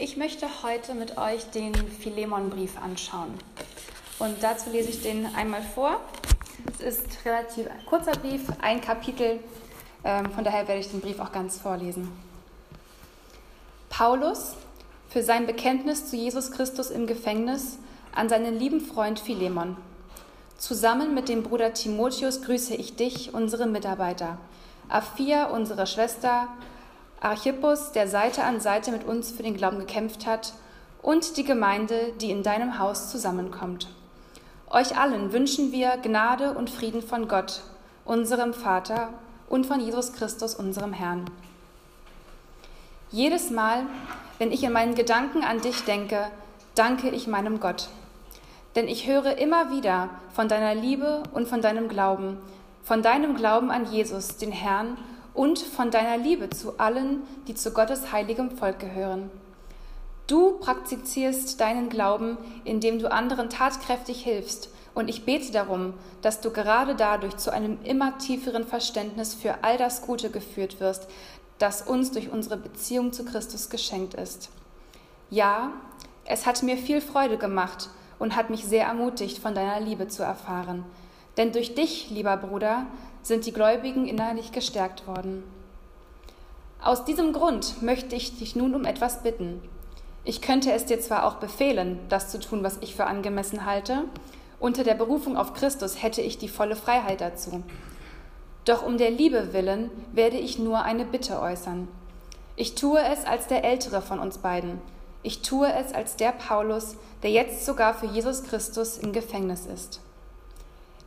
Ich möchte heute mit euch den Philemon-Brief anschauen. Und dazu lese ich den einmal vor. Es ist relativ ein kurzer Brief, ein Kapitel. Ähm, von daher werde ich den Brief auch ganz vorlesen. Paulus, für sein Bekenntnis zu Jesus Christus im Gefängnis, an seinen lieben Freund Philemon. Zusammen mit dem Bruder Timotheus grüße ich dich, unsere Mitarbeiter, Aphia, unsere Schwester, Archippus, der Seite an Seite mit uns für den Glauben gekämpft hat, und die Gemeinde, die in deinem Haus zusammenkommt. Euch allen wünschen wir Gnade und Frieden von Gott, unserem Vater und von Jesus Christus, unserem Herrn. Jedes Mal, wenn ich in meinen Gedanken an dich denke, danke ich meinem Gott. Denn ich höre immer wieder von deiner Liebe und von deinem Glauben, von deinem Glauben an Jesus, den Herrn, und von deiner Liebe zu allen, die zu Gottes heiligem Volk gehören. Du praktizierst deinen Glauben, indem du anderen tatkräftig hilfst, und ich bete darum, dass du gerade dadurch zu einem immer tieferen Verständnis für all das Gute geführt wirst, das uns durch unsere Beziehung zu Christus geschenkt ist. Ja, es hat mir viel Freude gemacht und hat mich sehr ermutigt, von deiner Liebe zu erfahren. Denn durch dich, lieber Bruder, sind die Gläubigen innerlich gestärkt worden. Aus diesem Grund möchte ich dich nun um etwas bitten. Ich könnte es dir zwar auch befehlen, das zu tun, was ich für angemessen halte, unter der Berufung auf Christus hätte ich die volle Freiheit dazu. Doch um der Liebe willen werde ich nur eine Bitte äußern. Ich tue es als der Ältere von uns beiden. Ich tue es als der Paulus, der jetzt sogar für Jesus Christus im Gefängnis ist.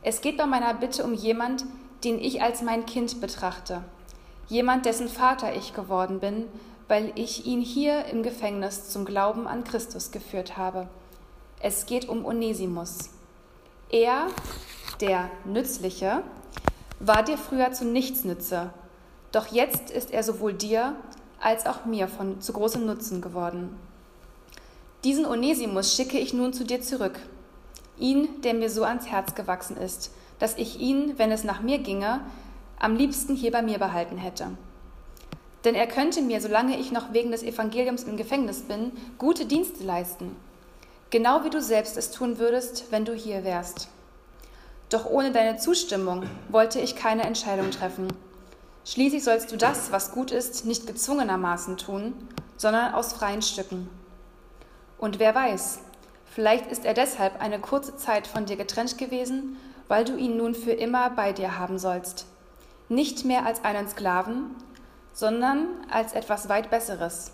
Es geht bei meiner Bitte um jemand, den ich als mein Kind betrachte, jemand, dessen Vater ich geworden bin, weil ich ihn hier im Gefängnis zum Glauben an Christus geführt habe. Es geht um Onesimus. Er, der Nützliche, war dir früher zu nichts Nütze, doch jetzt ist er sowohl dir als auch mir von zu großem Nutzen geworden. Diesen Onesimus schicke ich nun zu dir zurück, ihn, der mir so ans Herz gewachsen ist, dass ich ihn, wenn es nach mir ginge, am liebsten hier bei mir behalten hätte. Denn er könnte mir, solange ich noch wegen des Evangeliums im Gefängnis bin, gute Dienste leisten, genau wie du selbst es tun würdest, wenn du hier wärst. Doch ohne deine Zustimmung wollte ich keine Entscheidung treffen. Schließlich sollst du das, was gut ist, nicht gezwungenermaßen tun, sondern aus freien Stücken. Und wer weiß, vielleicht ist er deshalb eine kurze Zeit von dir getrennt gewesen weil du ihn nun für immer bei dir haben sollst, nicht mehr als einen Sklaven, sondern als etwas weit Besseres,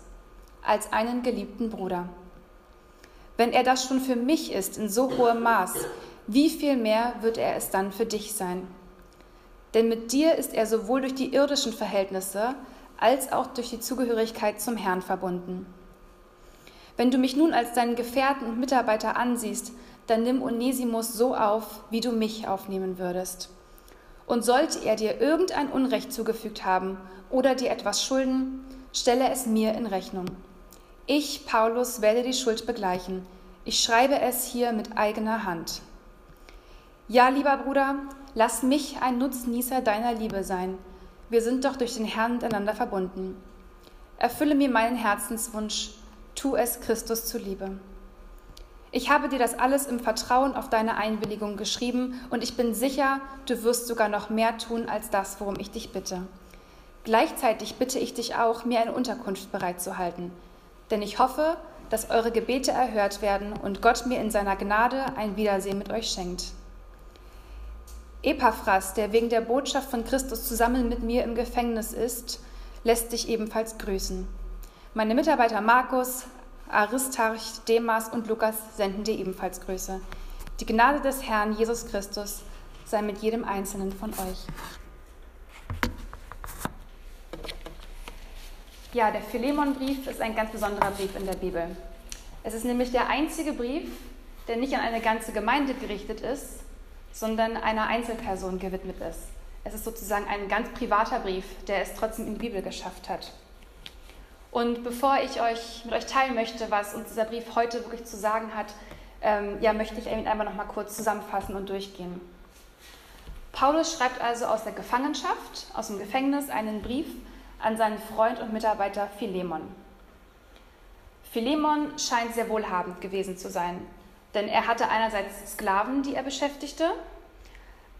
als einen geliebten Bruder. Wenn er das schon für mich ist in so hohem Maß, wie viel mehr wird er es dann für dich sein? Denn mit dir ist er sowohl durch die irdischen Verhältnisse als auch durch die Zugehörigkeit zum Herrn verbunden. Wenn du mich nun als deinen Gefährten und Mitarbeiter ansiehst, dann nimm Onesimus so auf, wie du mich aufnehmen würdest. Und sollte er dir irgendein Unrecht zugefügt haben oder dir etwas schulden, stelle es mir in Rechnung. Ich, Paulus, werde die Schuld begleichen. Ich schreibe es hier mit eigener Hand. Ja, lieber Bruder, lass mich ein Nutznießer deiner Liebe sein. Wir sind doch durch den Herrn miteinander verbunden. Erfülle mir meinen Herzenswunsch, tu es Christus zuliebe. Ich habe dir das alles im Vertrauen auf deine Einwilligung geschrieben und ich bin sicher, du wirst sogar noch mehr tun als das, worum ich dich bitte. Gleichzeitig bitte ich dich auch, mir eine Unterkunft bereitzuhalten, denn ich hoffe, dass eure Gebete erhört werden und Gott mir in seiner Gnade ein Wiedersehen mit euch schenkt. Epaphras, der wegen der Botschaft von Christus zusammen mit mir im Gefängnis ist, lässt dich ebenfalls grüßen. Meine Mitarbeiter Markus, Aristarch, Demas und Lukas senden dir ebenfalls Grüße. Die Gnade des Herrn Jesus Christus sei mit jedem Einzelnen von euch. Ja, der Philemon-Brief ist ein ganz besonderer Brief in der Bibel. Es ist nämlich der einzige Brief, der nicht an eine ganze Gemeinde gerichtet ist, sondern einer Einzelperson gewidmet ist. Es ist sozusagen ein ganz privater Brief, der es trotzdem in die Bibel geschafft hat. Und bevor ich euch mit euch teilen möchte, was uns dieser Brief heute wirklich zu sagen hat, ähm, ja, möchte ich ihn einmal noch mal kurz zusammenfassen und durchgehen. Paulus schreibt also aus der Gefangenschaft, aus dem Gefängnis, einen Brief an seinen Freund und Mitarbeiter Philemon. Philemon scheint sehr wohlhabend gewesen zu sein, denn er hatte einerseits Sklaven, die er beschäftigte,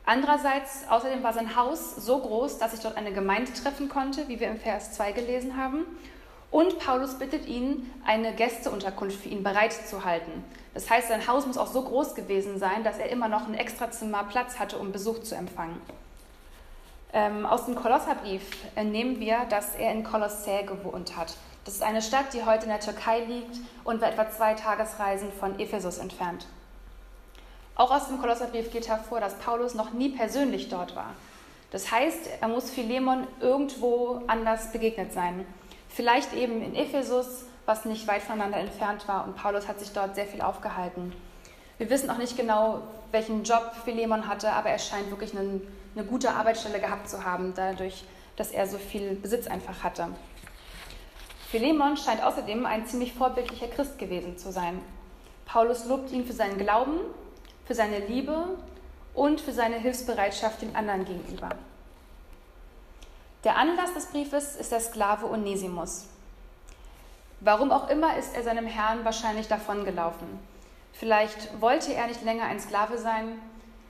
andererseits außerdem war sein Haus so groß, dass sich dort eine Gemeinde treffen konnte, wie wir im Vers 2 gelesen haben, und Paulus bittet ihn, eine Gästeunterkunft für ihn bereitzuhalten. Das heißt, sein Haus muss auch so groß gewesen sein, dass er immer noch ein Extrazimmer Platz hatte, um Besuch zu empfangen. Ähm, aus dem Kolosserbrief entnehmen wir, dass er in Kolossä gewohnt hat. Das ist eine Stadt, die heute in der Türkei liegt und war etwa zwei Tagesreisen von Ephesus entfernt. Auch aus dem Kolosserbrief geht hervor, dass Paulus noch nie persönlich dort war. Das heißt, er muss Philemon irgendwo anders begegnet sein. Vielleicht eben in Ephesus, was nicht weit voneinander entfernt war, und Paulus hat sich dort sehr viel aufgehalten. Wir wissen auch nicht genau, welchen Job Philemon hatte, aber er scheint wirklich einen, eine gute Arbeitsstelle gehabt zu haben, dadurch, dass er so viel Besitz einfach hatte. Philemon scheint außerdem ein ziemlich vorbildlicher Christ gewesen zu sein. Paulus lobt ihn für seinen Glauben, für seine Liebe und für seine Hilfsbereitschaft dem anderen gegenüber. Der Anlass des Briefes ist der Sklave Onesimus. Warum auch immer ist er seinem Herrn wahrscheinlich davongelaufen. Vielleicht wollte er nicht länger ein Sklave sein,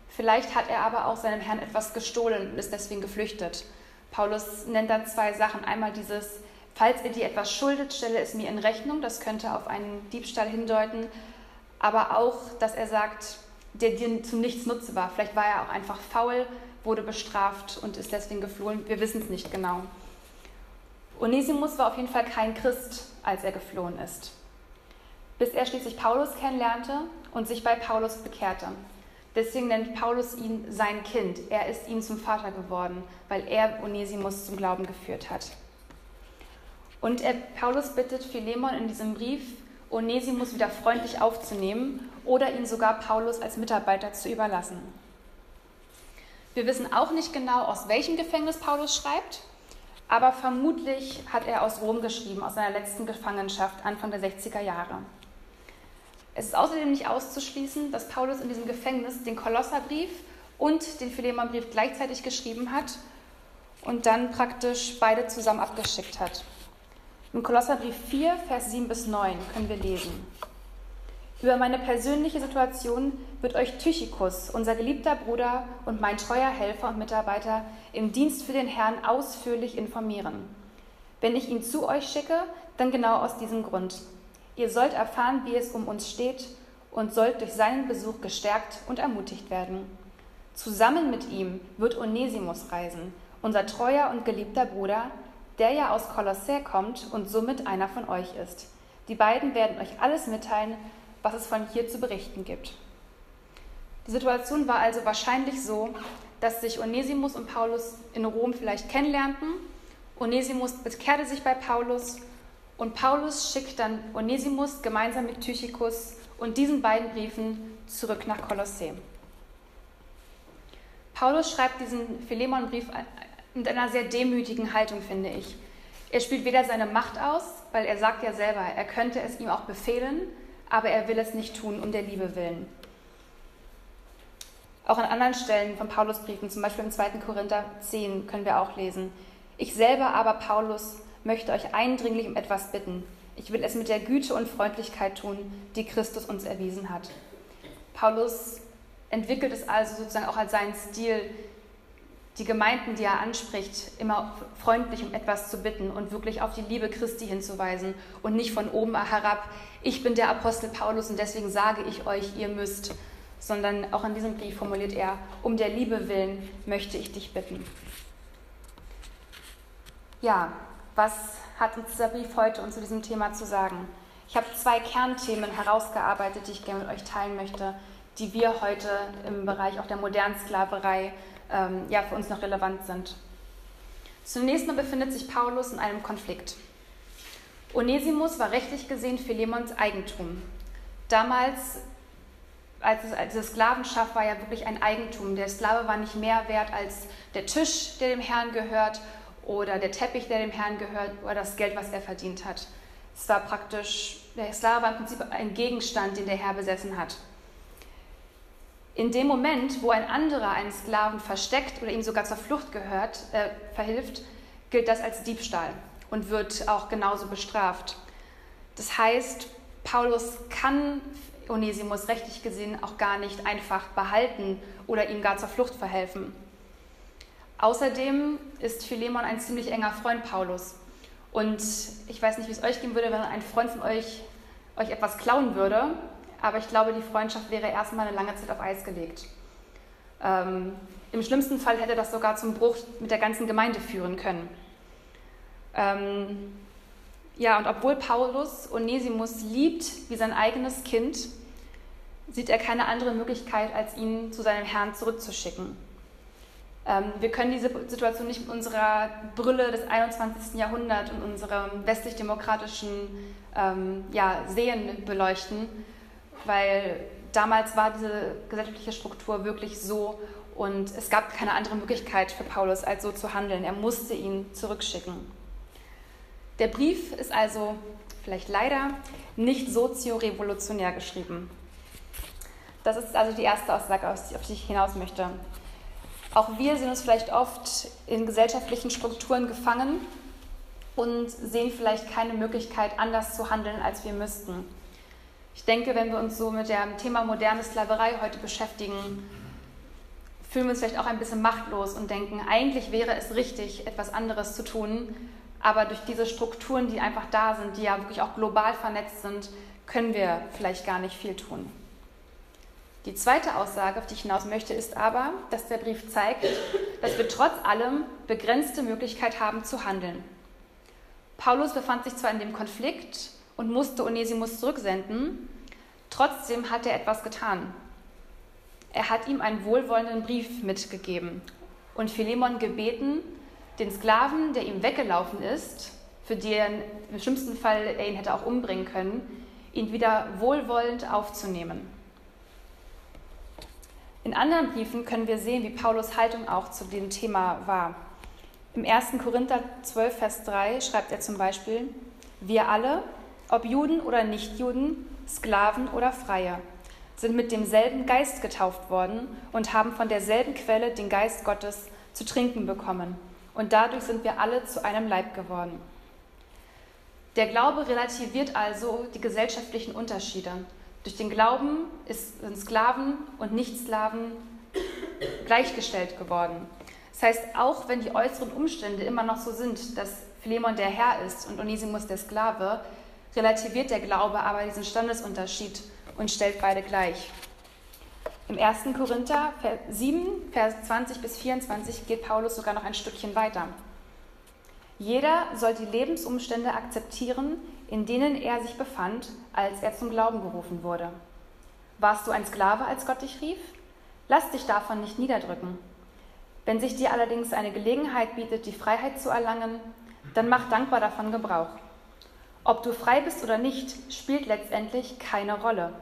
vielleicht hat er aber auch seinem Herrn etwas gestohlen und ist deswegen geflüchtet. Paulus nennt dann zwei Sachen. Einmal dieses, falls ihr dir etwas schuldet, stelle es mir in Rechnung. Das könnte auf einen Diebstahl hindeuten. Aber auch, dass er sagt, der dir zu nichts Nutze war. Vielleicht war er auch einfach faul wurde bestraft und ist deswegen geflohen. Wir wissen es nicht genau. Onesimus war auf jeden Fall kein Christ, als er geflohen ist, bis er schließlich Paulus kennenlernte und sich bei Paulus bekehrte. Deswegen nennt Paulus ihn sein Kind. Er ist ihm zum Vater geworden, weil er Onesimus zum Glauben geführt hat. Und er, Paulus bittet Philemon in diesem Brief, Onesimus wieder freundlich aufzunehmen oder ihn sogar Paulus als Mitarbeiter zu überlassen. Wir wissen auch nicht genau, aus welchem Gefängnis Paulus schreibt, aber vermutlich hat er aus Rom geschrieben, aus seiner letzten Gefangenschaft Anfang der 60er Jahre. Es ist außerdem nicht auszuschließen, dass Paulus in diesem Gefängnis den Kolosserbrief und den Philemonbrief gleichzeitig geschrieben hat und dann praktisch beide zusammen abgeschickt hat. Im Kolosserbrief 4, Vers 7 bis 9 können wir lesen. Über meine persönliche Situation wird euch Tychikus, unser geliebter Bruder und mein treuer Helfer und Mitarbeiter, im Dienst für den Herrn ausführlich informieren. Wenn ich ihn zu euch schicke, dann genau aus diesem Grund. Ihr sollt erfahren, wie es um uns steht und sollt durch seinen Besuch gestärkt und ermutigt werden. Zusammen mit ihm wird Onesimus reisen, unser treuer und geliebter Bruder, der ja aus Kolossä kommt und somit einer von euch ist. Die beiden werden euch alles mitteilen, was es von hier zu berichten gibt. Die Situation war also wahrscheinlich so, dass sich Onesimus und Paulus in Rom vielleicht kennenlernten. Onesimus bekehrte sich bei Paulus und Paulus schickt dann Onesimus gemeinsam mit Tychikus und diesen beiden Briefen zurück nach Kolossä. Paulus schreibt diesen Philemon-Brief mit einer sehr demütigen Haltung, finde ich. Er spielt weder seine Macht aus, weil er sagt ja selber, er könnte es ihm auch befehlen, aber er will es nicht tun um der Liebe willen. Auch an anderen Stellen von Paulusbriefen, zum Beispiel im 2. Korinther 10, können wir auch lesen. Ich selber aber, Paulus, möchte euch eindringlich um etwas bitten. Ich will es mit der Güte und Freundlichkeit tun, die Christus uns erwiesen hat. Paulus entwickelt es also sozusagen auch als seinen Stil, die Gemeinden, die er anspricht, immer freundlich um etwas zu bitten und wirklich auf die Liebe Christi hinzuweisen und nicht von oben herab, ich bin der Apostel Paulus und deswegen sage ich euch, ihr müsst, sondern auch in diesem Brief formuliert er, um der Liebe willen möchte ich dich bitten. Ja, was hat uns dieser Brief heute und zu diesem Thema zu sagen? Ich habe zwei Kernthemen herausgearbeitet, die ich gerne mit euch teilen möchte, die wir heute im Bereich auch der modernen Sklaverei ähm, ja, für uns noch relevant sind. Zunächst mal befindet sich Paulus in einem Konflikt. Onesimus war rechtlich gesehen Philemons Eigentum. Damals, als es, als es Sklavenschaft war ja wirklich ein Eigentum. Der Sklave war nicht mehr wert als der Tisch, der dem Herrn gehört, oder der Teppich, der dem Herrn gehört, oder das Geld, was er verdient hat. Es war praktisch, der Sklave war im Prinzip ein Gegenstand, den der Herr besessen hat. In dem Moment, wo ein anderer einen Sklaven versteckt oder ihm sogar zur Flucht gehört, äh, verhilft, gilt das als Diebstahl und wird auch genauso bestraft. Das heißt, Paulus kann Onesimus rechtlich gesehen auch gar nicht einfach behalten oder ihm gar zur Flucht verhelfen. Außerdem ist Philemon ein ziemlich enger Freund Paulus. Und ich weiß nicht, wie es euch gehen würde, wenn ein Freund von euch euch etwas klauen würde, aber ich glaube, die Freundschaft wäre erstmal eine lange Zeit auf Eis gelegt. Ähm, Im schlimmsten Fall hätte das sogar zum Bruch mit der ganzen Gemeinde führen können. Ähm, ja, und obwohl Paulus Onesimus liebt wie sein eigenes Kind, sieht er keine andere Möglichkeit, als ihn zu seinem Herrn zurückzuschicken. Ähm, wir können diese Situation nicht mit unserer Brille des 21. Jahrhunderts und unserem westlich-demokratischen ähm, ja, Sehen beleuchten, weil damals war diese gesellschaftliche Struktur wirklich so und es gab keine andere Möglichkeit für Paulus, als so zu handeln. Er musste ihn zurückschicken. Der Brief ist also vielleicht leider nicht soziorevolutionär geschrieben. Das ist also die erste Aussage, auf die ich hinaus möchte. Auch wir sehen uns vielleicht oft in gesellschaftlichen Strukturen gefangen und sehen vielleicht keine Möglichkeit, anders zu handeln, als wir müssten. Ich denke, wenn wir uns so mit dem Thema moderne Sklaverei heute beschäftigen, fühlen wir uns vielleicht auch ein bisschen machtlos und denken, eigentlich wäre es richtig, etwas anderes zu tun, aber durch diese Strukturen, die einfach da sind, die ja wirklich auch global vernetzt sind, können wir vielleicht gar nicht viel tun. Die zweite Aussage, auf die ich hinaus möchte, ist aber, dass der Brief zeigt, dass wir trotz allem begrenzte Möglichkeit haben zu handeln. Paulus befand sich zwar in dem Konflikt und musste Onesimus zurücksenden, trotzdem hat er etwas getan. Er hat ihm einen wohlwollenden Brief mitgegeben und Philemon gebeten, den Sklaven, der ihm weggelaufen ist, für den im schlimmsten Fall er ihn hätte auch umbringen können, ihn wieder wohlwollend aufzunehmen. In anderen Briefen können wir sehen, wie Paulus Haltung auch zu dem Thema war. Im 1. Korinther 12, Vers 3 schreibt er zum Beispiel, wir alle, ob Juden oder Nichtjuden, Sklaven oder Freie, sind mit demselben Geist getauft worden und haben von derselben Quelle den Geist Gottes zu trinken bekommen. Und dadurch sind wir alle zu einem Leib geworden. Der Glaube relativiert also die gesellschaftlichen Unterschiede. Durch den Glauben sind Sklaven und Nichtsklaven gleichgestellt geworden. Das heißt, auch wenn die äußeren Umstände immer noch so sind, dass Philemon der Herr ist und Onesimus der Sklave, relativiert der Glaube aber diesen Standesunterschied und stellt beide gleich. Im 1. Korinther 7, Vers 20 bis 24 geht Paulus sogar noch ein Stückchen weiter. Jeder soll die Lebensumstände akzeptieren, in denen er sich befand, als er zum Glauben gerufen wurde. Warst du ein Sklave, als Gott dich rief? Lass dich davon nicht niederdrücken. Wenn sich dir allerdings eine Gelegenheit bietet, die Freiheit zu erlangen, dann mach dankbar davon Gebrauch. Ob du frei bist oder nicht, spielt letztendlich keine Rolle.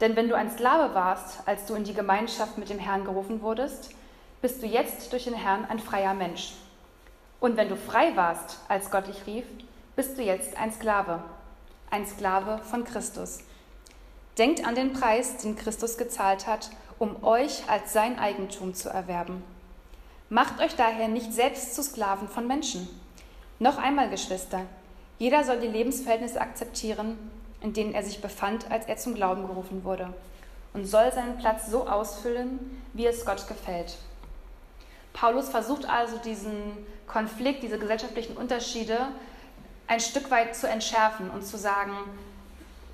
Denn wenn du ein Sklave warst, als du in die Gemeinschaft mit dem Herrn gerufen wurdest, bist du jetzt durch den Herrn ein freier Mensch. Und wenn du frei warst, als Gott dich rief, bist du jetzt ein Sklave, ein Sklave von Christus. Denkt an den Preis, den Christus gezahlt hat, um euch als sein Eigentum zu erwerben. Macht euch daher nicht selbst zu Sklaven von Menschen. Noch einmal, Geschwister, jeder soll die Lebensverhältnisse akzeptieren, in denen er sich befand, als er zum Glauben gerufen wurde, und soll seinen Platz so ausfüllen, wie es Gott gefällt. Paulus versucht also diesen Konflikt, diese gesellschaftlichen Unterschiede ein Stück weit zu entschärfen und zu sagen,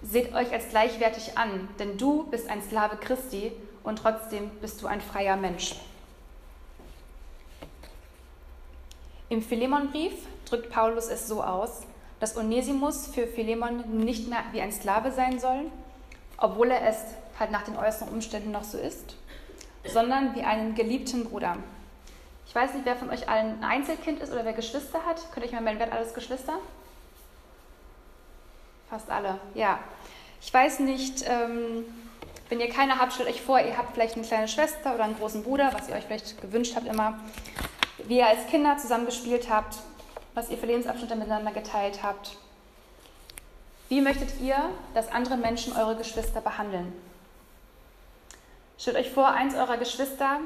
seht euch als gleichwertig an, denn du bist ein Sklave Christi und trotzdem bist du ein freier Mensch. Im Philemonbrief drückt Paulus es so aus, dass Onesimus für Philemon nicht mehr wie ein Sklave sein soll, obwohl er es halt nach den äußeren Umständen noch so ist, sondern wie einen geliebten Bruder. Ich weiß nicht, wer von euch allen ein Einzelkind ist oder wer Geschwister hat. Könnt ihr euch mal melden, wer hat alles Geschwister? Fast alle, ja. Ich weiß nicht, ähm, wenn ihr keine habt, stellt euch vor, ihr habt vielleicht eine kleine Schwester oder einen großen Bruder, was ihr euch vielleicht gewünscht habt immer, wie ihr als Kinder zusammen gespielt habt, was ihr für Lebensabschnitte miteinander geteilt habt. Wie möchtet ihr, dass andere Menschen eure Geschwister behandeln? Stellt euch vor, eins eurer Geschwister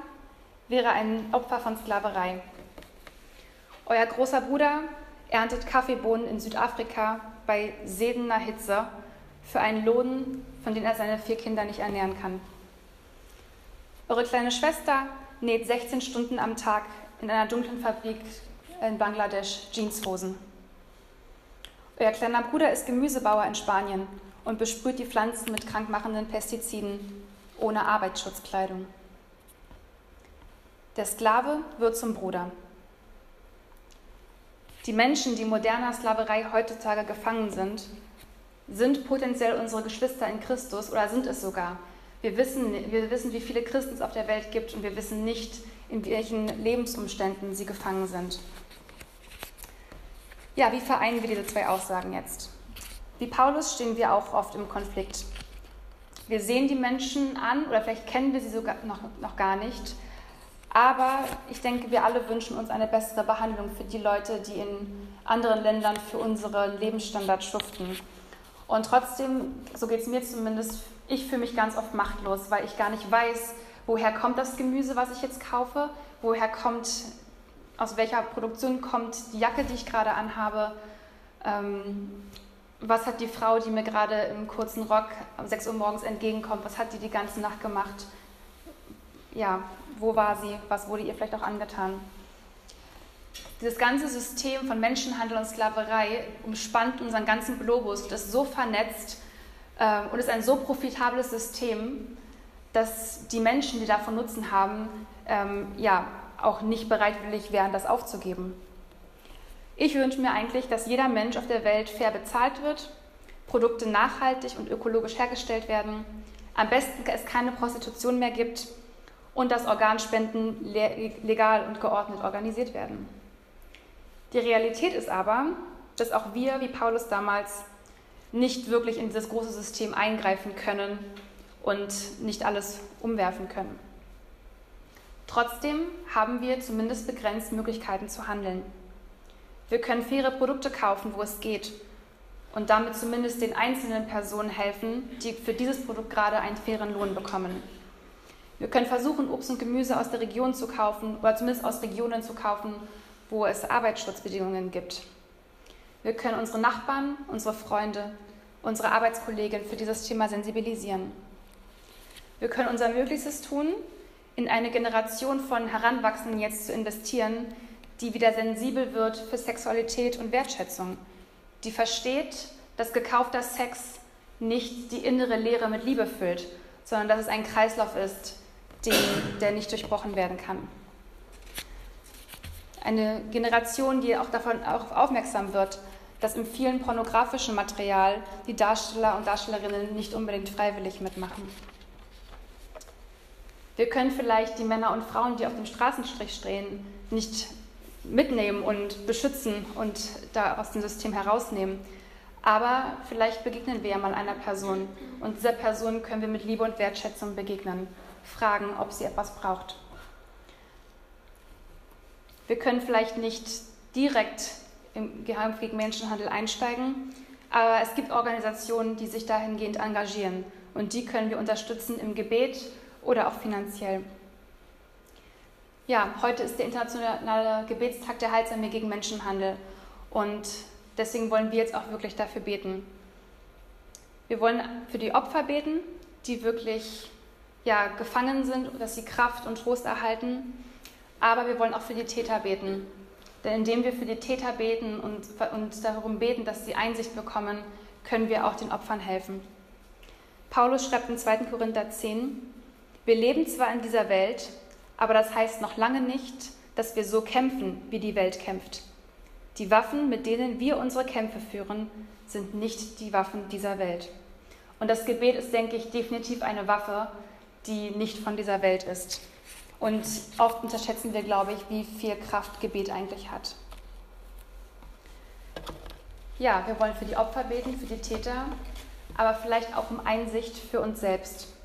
wäre ein Opfer von Sklaverei. Euer großer Bruder erntet Kaffeebohnen in Südafrika bei sedener Hitze für einen Lohn, von dem er seine vier Kinder nicht ernähren kann. Eure kleine Schwester näht 16 Stunden am Tag in einer dunklen Fabrik in Bangladesch Jeanshosen. Euer kleiner Bruder ist Gemüsebauer in Spanien und besprüht die Pflanzen mit krankmachenden Pestiziden ohne Arbeitsschutzkleidung. Der Sklave wird zum Bruder. Die Menschen, die moderner Sklaverei heutzutage gefangen sind, sind potenziell unsere Geschwister in Christus oder sind es sogar. Wir wissen, wir wissen, wie viele Christen es auf der Welt gibt und wir wissen nicht, in welchen Lebensumständen sie gefangen sind. Ja, wie vereinen wir diese zwei Aussagen jetzt? Wie Paulus stehen wir auch oft im Konflikt. Wir sehen die Menschen an oder vielleicht kennen wir sie sogar noch, noch gar nicht. Aber ich denke, wir alle wünschen uns eine bessere Behandlung für die Leute, die in anderen Ländern für unseren Lebensstandard schuften. Und trotzdem, so geht es mir zumindest, ich fühle mich ganz oft machtlos, weil ich gar nicht weiß, woher kommt das Gemüse, was ich jetzt kaufe, woher kommt, aus welcher Produktion kommt die Jacke, die ich gerade anhabe, ähm, was hat die Frau, die mir gerade im kurzen Rock um 6 Uhr morgens entgegenkommt, was hat die die ganze Nacht gemacht? Ja, wo war sie? Was wurde ihr vielleicht auch angetan? Dieses ganze System von Menschenhandel und Sklaverei umspannt unseren ganzen Globus und ist so vernetzt äh, und ist ein so profitables System, dass die Menschen, die davon Nutzen haben, ähm, ja, auch nicht bereitwillig wären, das aufzugeben. Ich wünsche mir eigentlich, dass jeder Mensch auf der Welt fair bezahlt wird, Produkte nachhaltig und ökologisch hergestellt werden, am besten es keine Prostitution mehr gibt und dass Organspenden legal und geordnet organisiert werden. Die Realität ist aber, dass auch wir, wie Paulus damals, nicht wirklich in dieses große System eingreifen können und nicht alles umwerfen können. Trotzdem haben wir zumindest begrenzt Möglichkeiten zu handeln. Wir können faire Produkte kaufen, wo es geht und damit zumindest den einzelnen Personen helfen, die für dieses Produkt gerade einen fairen Lohn bekommen. Wir können versuchen, Obst und Gemüse aus der Region zu kaufen oder zumindest aus Regionen zu kaufen, wo es Arbeitsschutzbedingungen gibt. Wir können unsere Nachbarn, unsere Freunde, unsere Arbeitskollegen für dieses Thema sensibilisieren. Wir können unser Möglichstes tun, in eine Generation von Heranwachsenden jetzt zu investieren, die wieder sensibel wird für Sexualität und Wertschätzung, die versteht, dass gekaufter Sex nicht die innere Leere mit Liebe füllt, sondern dass es ein Kreislauf ist, den, der nicht durchbrochen werden kann. Eine Generation, die auch davon auch aufmerksam wird, dass im vielen pornografischen Material die Darsteller und Darstellerinnen nicht unbedingt freiwillig mitmachen. Wir können vielleicht die Männer und Frauen, die auf dem Straßenstrich stehen, nicht mitnehmen und beschützen und da aus dem System herausnehmen. Aber vielleicht begegnen wir ja mal einer Person und dieser Person können wir mit Liebe und Wertschätzung begegnen, fragen, ob sie etwas braucht. Wir können vielleicht nicht direkt im Kampf gegen Menschenhandel einsteigen, aber es gibt Organisationen, die sich dahingehend engagieren und die können wir unterstützen im Gebet oder auch finanziell. Ja, heute ist der internationale Gebetstag der Heilsarmee gegen Menschenhandel und deswegen wollen wir jetzt auch wirklich dafür beten. Wir wollen für die Opfer beten, die wirklich ja, gefangen sind, dass sie Kraft und Trost erhalten aber wir wollen auch für die Täter beten. Denn indem wir für die Täter beten und, und darum beten, dass sie Einsicht bekommen, können wir auch den Opfern helfen. Paulus schreibt in 2. Korinther 10, wir leben zwar in dieser Welt, aber das heißt noch lange nicht, dass wir so kämpfen, wie die Welt kämpft. Die Waffen, mit denen wir unsere Kämpfe führen, sind nicht die Waffen dieser Welt. Und das Gebet ist, denke ich, definitiv eine Waffe, die nicht von dieser Welt ist. Und oft unterschätzen wir, glaube ich, wie viel Kraft Gebet eigentlich hat. Ja, wir wollen für die Opfer beten, für die Täter, aber vielleicht auch um Einsicht für uns selbst.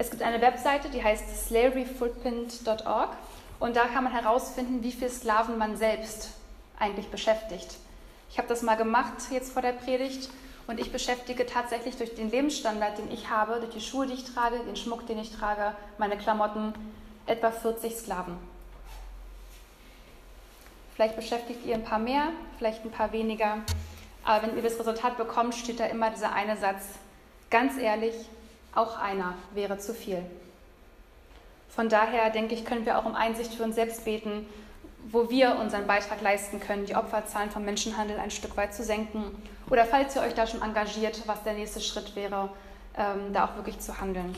Es gibt eine Webseite, die heißt slaveryfootprint.org und da kann man herausfinden, wie viele Sklaven man selbst eigentlich beschäftigt. Ich habe das mal gemacht jetzt vor der Predigt und ich beschäftige tatsächlich durch den Lebensstandard, den ich habe, durch die Schuhe, die ich trage, den Schmuck, den ich trage, meine Klamotten, etwa 40 Sklaven. Vielleicht beschäftigt ihr ein paar mehr, vielleicht ein paar weniger. Aber wenn ihr das Resultat bekommt, steht da immer dieser eine Satz, ganz ehrlich, auch einer wäre zu viel. Von daher denke ich, können wir auch um Einsicht für uns selbst beten, wo wir unseren Beitrag leisten können, die Opferzahlen vom Menschenhandel ein Stück weit zu senken. Oder falls ihr euch da schon engagiert, was der nächste Schritt wäre, ähm, da auch wirklich zu handeln.